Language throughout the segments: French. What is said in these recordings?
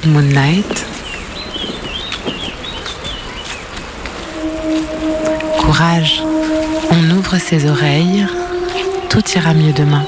Moonlight. Courage, on ouvre ses oreilles, tout ira mieux demain.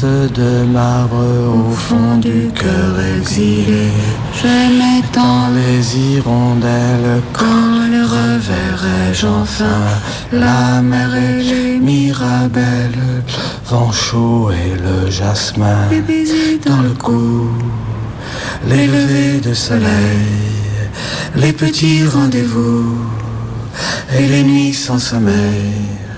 Reste de marbre au fond du cœur exilé. J'aimais tant les hirondelles quand les reverrai-je enfin la mer et les mirabelles, le vent chaud et le jasmin dans le cou, les levées de soleil, les petits rendez-vous et les nuits sans sommeil.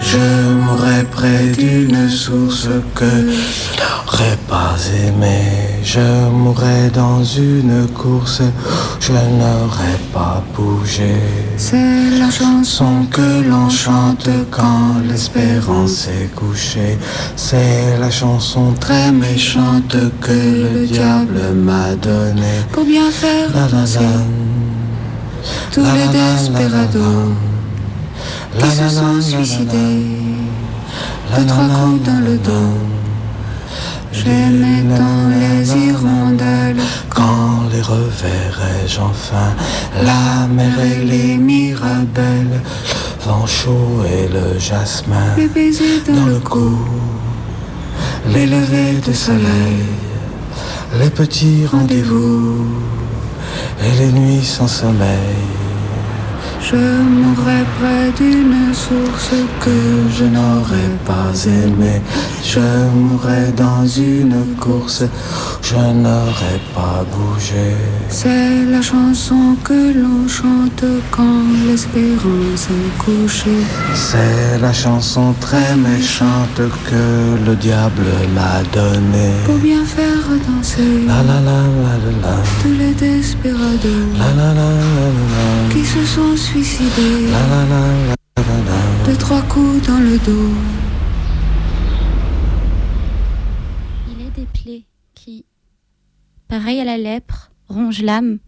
Je mourrais près d'une source que je n'aurais pas aimée. Je mourrais dans une course, je n'aurais pas bougé. C'est la chanson que l'on chante quand l'espérance est couchée. C'est la chanson très méchante que le diable m'a donnée. Pour bien faire danser tous les desperados qui se sont suicidés. de trois coups dans le dos. J'aimais tant les hirondelles. Quand les reverrai-je enfin? La mer et les mirabelles, vent chaud et le jasmin les baisers dans le cou, les levées de soleil, les petits rendez-vous et les nuits sans sommeil. Je mourrais près d'une source que je n'aurais pas aimée. Je mourrais dans une course, je n'aurais pas bougé. C'est la chanson que l'on chante quand l'espérance est couchée. C'est la chanson très méchante que le diable m'a donnée. Pour bien faire danser la la la la la la tous les desperados la la la la la la qui se sont suicidés la la la la la la de trois coups dans le dos. Il est des plaies qui, pareil à la lèpre, rongent l'âme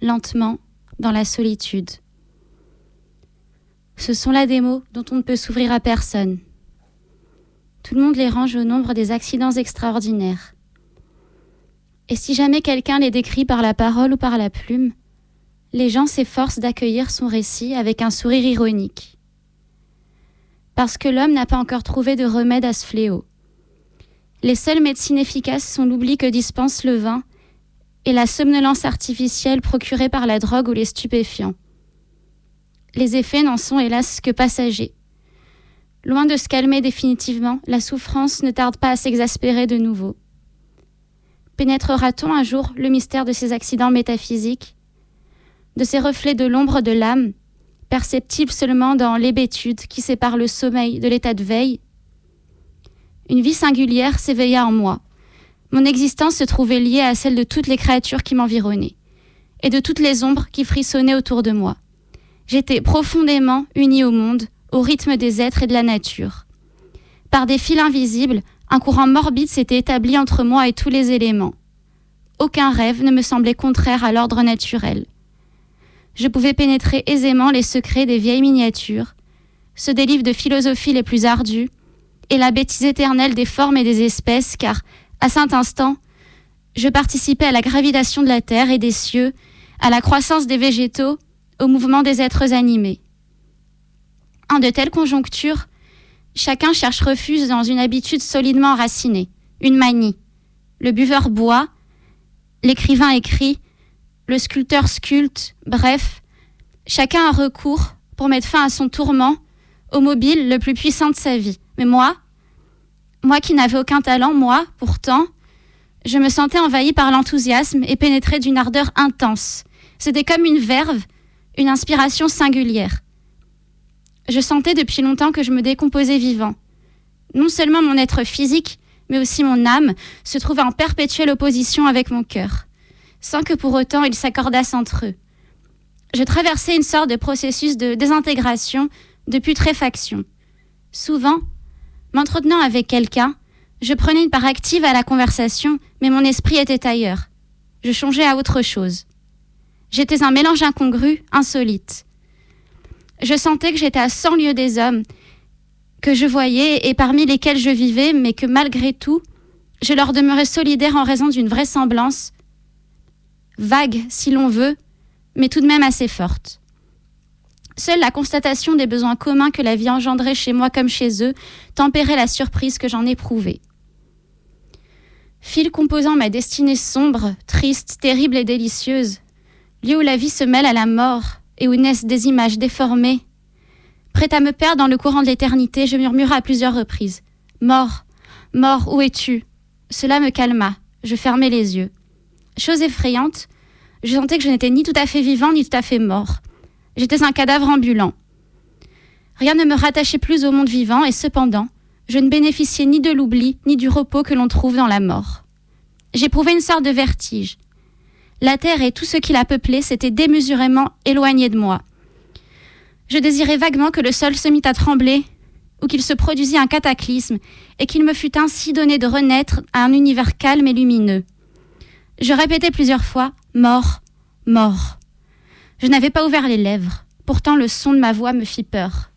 lentement dans la solitude. Ce sont là des mots dont on ne peut s'ouvrir à personne. Tout le monde les range au nombre des accidents extraordinaires. Et si jamais quelqu'un les décrit par la parole ou par la plume, les gens s'efforcent d'accueillir son récit avec un sourire ironique. Parce que l'homme n'a pas encore trouvé de remède à ce fléau. Les seules médecines efficaces sont l'oubli que dispense le vin et la somnolence artificielle procurée par la drogue ou les stupéfiants. Les effets n'en sont hélas que passagers. Loin de se calmer définitivement, la souffrance ne tarde pas à s'exaspérer de nouveau. Pénétrera-t-on un jour le mystère de ces accidents métaphysiques, de ces reflets de l'ombre de l'âme, perceptibles seulement dans l'hébétude qui sépare le sommeil de l'état de veille Une vie singulière s'éveilla en moi. Mon existence se trouvait liée à celle de toutes les créatures qui m'environnaient, et de toutes les ombres qui frissonnaient autour de moi. J'étais profondément unie au monde, au rythme des êtres et de la nature. Par des fils invisibles, un courant morbide s'était établi entre moi et tous les éléments. Aucun rêve ne me semblait contraire à l'ordre naturel. Je pouvais pénétrer aisément les secrets des vieilles miniatures, ceux des livres de philosophie les plus ardus, et la bêtise éternelle des formes et des espèces, car, à cet instant, je participais à la gravitation de la terre et des cieux, à la croissance des végétaux, au mouvement des êtres animés. En de telles conjonctures, chacun cherche refuge dans une habitude solidement enracinée, une manie. Le buveur boit, l'écrivain écrit, le sculpteur sculpte, bref, chacun a recours, pour mettre fin à son tourment, au mobile le plus puissant de sa vie. Mais moi, moi qui n'avais aucun talent, moi, pourtant, je me sentais envahi par l'enthousiasme et pénétré d'une ardeur intense. C'était comme une verve, une inspiration singulière. Je sentais depuis longtemps que je me décomposais vivant. Non seulement mon être physique, mais aussi mon âme se trouvait en perpétuelle opposition avec mon cœur, sans que pour autant ils s'accordassent entre eux. Je traversais une sorte de processus de désintégration, de putréfaction. Souvent, m'entretenant avec quelqu'un, je prenais une part active à la conversation, mais mon esprit était ailleurs. Je changeais à autre chose. J'étais un mélange incongru, insolite. Je sentais que j'étais à cent lieues des hommes que je voyais et parmi lesquels je vivais, mais que malgré tout, je leur demeurais solidaire en raison d'une vraisemblance, vague si l'on veut, mais tout de même assez forte. Seule la constatation des besoins communs que la vie engendrait chez moi comme chez eux tempérait la surprise que j'en éprouvais. Fil composant ma destinée sombre, triste, terrible et délicieuse, lieu où la vie se mêle à la mort et où naissent des images déformées. Prête à me perdre dans le courant de l'éternité, je murmurai à plusieurs reprises Mort, mort, où es-tu? Cela me calma, je fermai les yeux. Chose effrayante, je sentais que je n'étais ni tout à fait vivant ni tout à fait mort. J'étais un cadavre ambulant. Rien ne me rattachait plus au monde vivant et cependant, je ne bénéficiais ni de l'oubli ni du repos que l'on trouve dans la mort. J'éprouvais une sorte de vertige. La terre et tout ce qui la peuplait s'étaient démesurément éloignés de moi. Je désirais vaguement que le sol se mit à trembler, ou qu'il se produisit un cataclysme, et qu'il me fût ainsi donné de renaître à un univers calme et lumineux. Je répétais plusieurs fois Mort, mort. Je n'avais pas ouvert les lèvres, pourtant le son de ma voix me fit peur.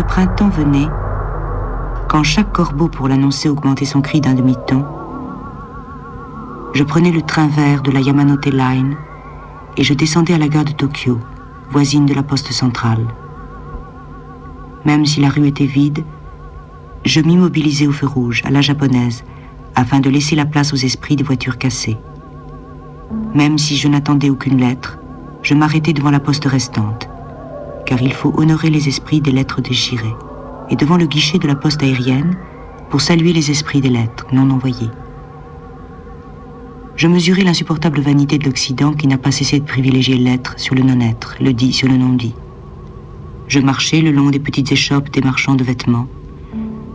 Le printemps venait, quand chaque corbeau pour l'annoncer augmentait son cri d'un demi-ton, je prenais le train vert de la Yamanote Line et je descendais à la gare de Tokyo, voisine de la poste centrale. Même si la rue était vide, je m'immobilisais au feu rouge, à la japonaise, afin de laisser la place aux esprits des voitures cassées. Même si je n'attendais aucune lettre, je m'arrêtais devant la poste restante, car il faut honorer les esprits des lettres déchirées, et devant le guichet de la poste aérienne pour saluer les esprits des lettres non envoyées. Je mesurais l'insupportable vanité de l'Occident qui n'a pas cessé de privilégier l'être sur le non-être, le dit sur le non-dit. Je marchais le long des petites échoppes des marchands de vêtements.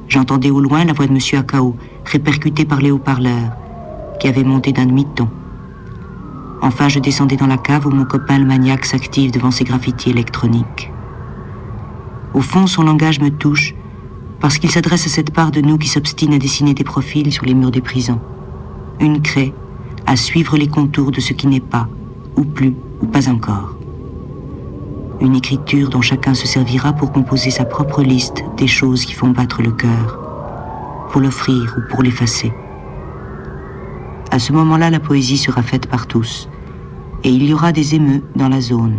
J'entendais au loin la voix de M. Akao, répercutée par les haut-parleurs, qui avait monté d'un demi-ton. Enfin, je descendais dans la cave où mon copain le maniaque s'active devant ses graffitis électroniques. Au fond, son langage me touche parce qu'il s'adresse à cette part de nous qui s'obstine à dessiner des profils sur les murs des prisons. Une craie à suivre les contours de ce qui n'est pas, ou plus, ou pas encore. Une écriture dont chacun se servira pour composer sa propre liste des choses qui font battre le cœur, pour l'offrir ou pour l'effacer. À ce moment-là, la poésie sera faite par tous, et il y aura des émeux dans la zone.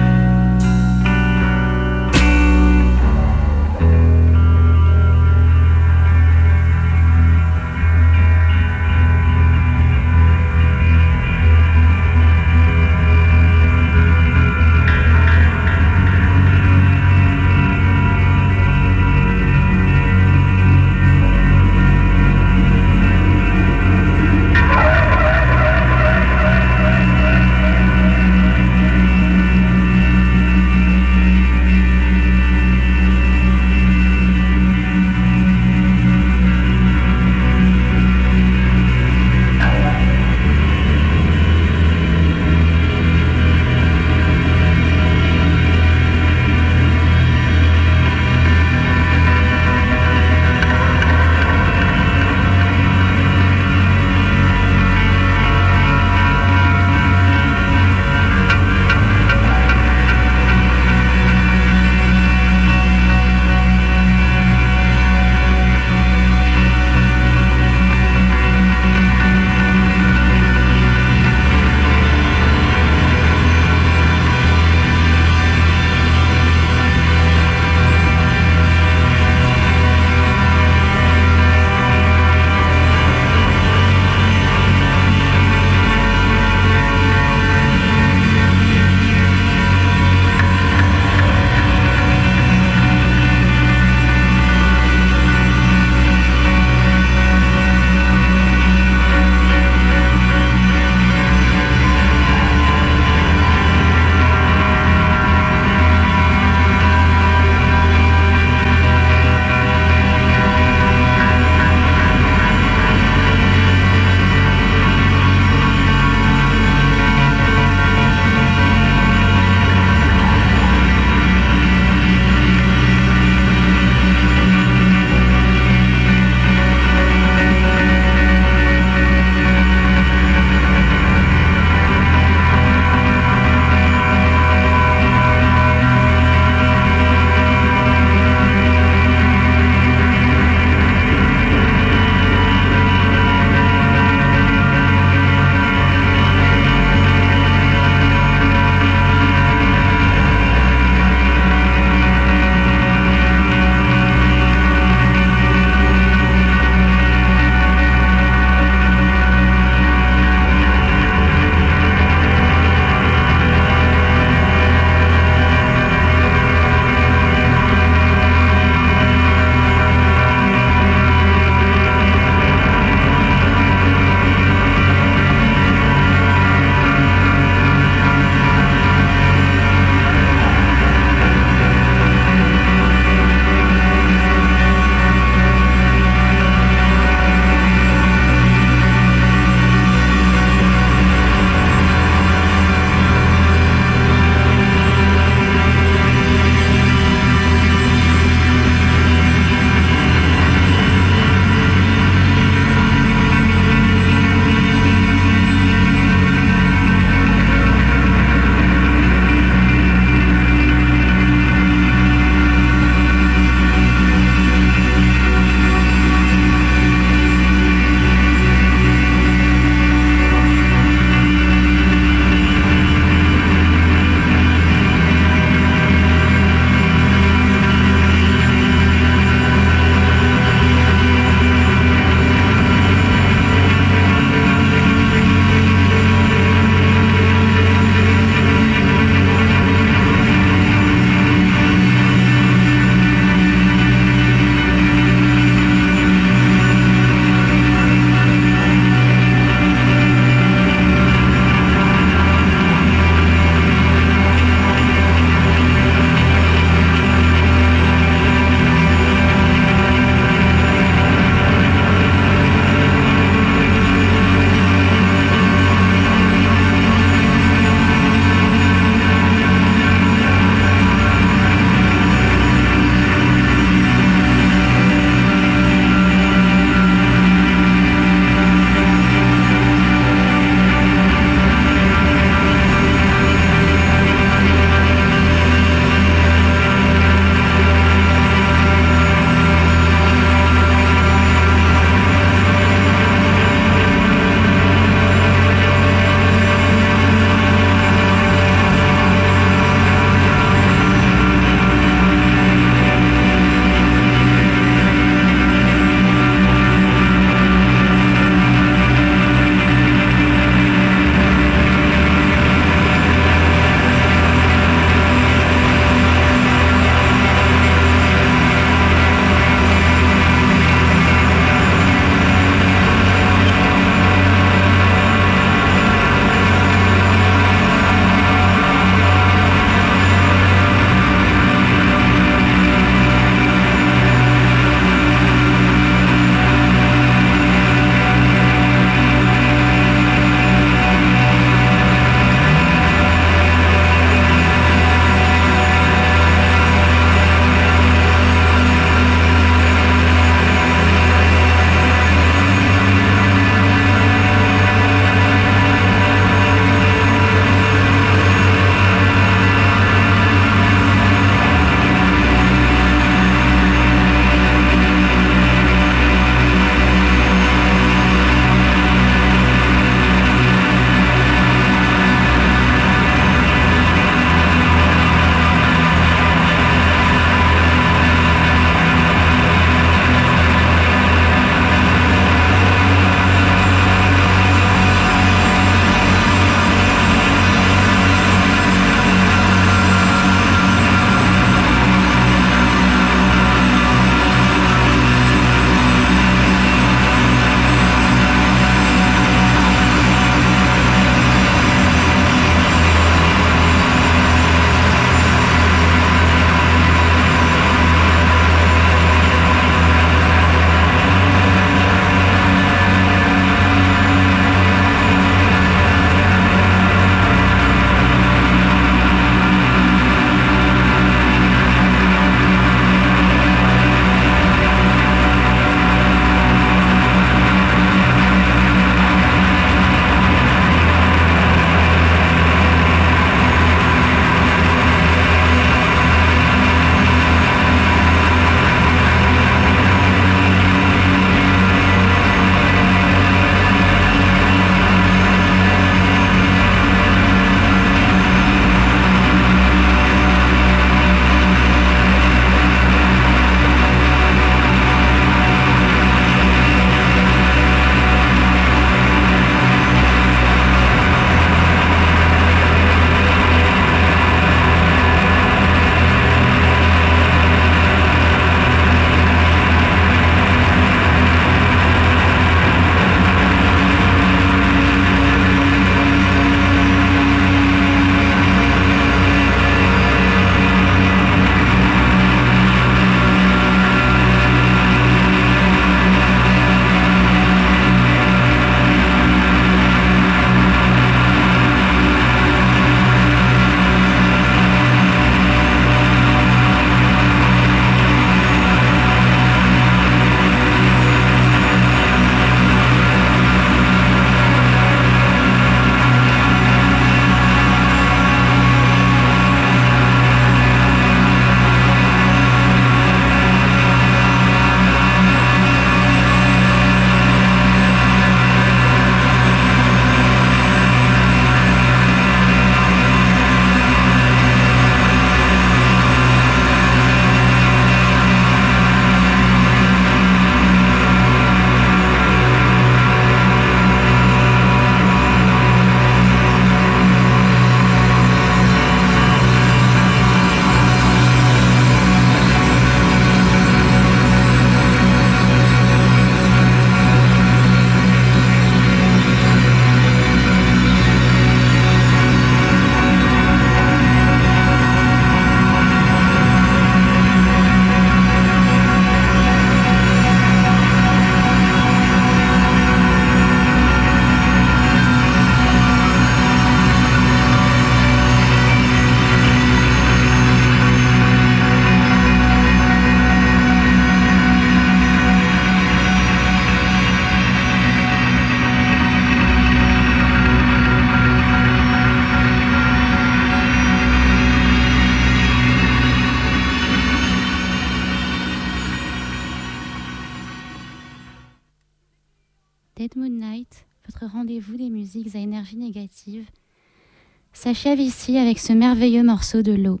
S'achève ici avec ce merveilleux morceau de l'eau.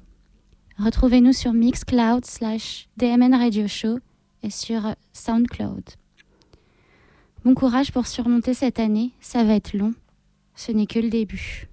Retrouvez-nous sur Mixcloud slash DMN Radio Show et sur SoundCloud. Bon courage pour surmonter cette année, ça va être long. Ce n'est que le début.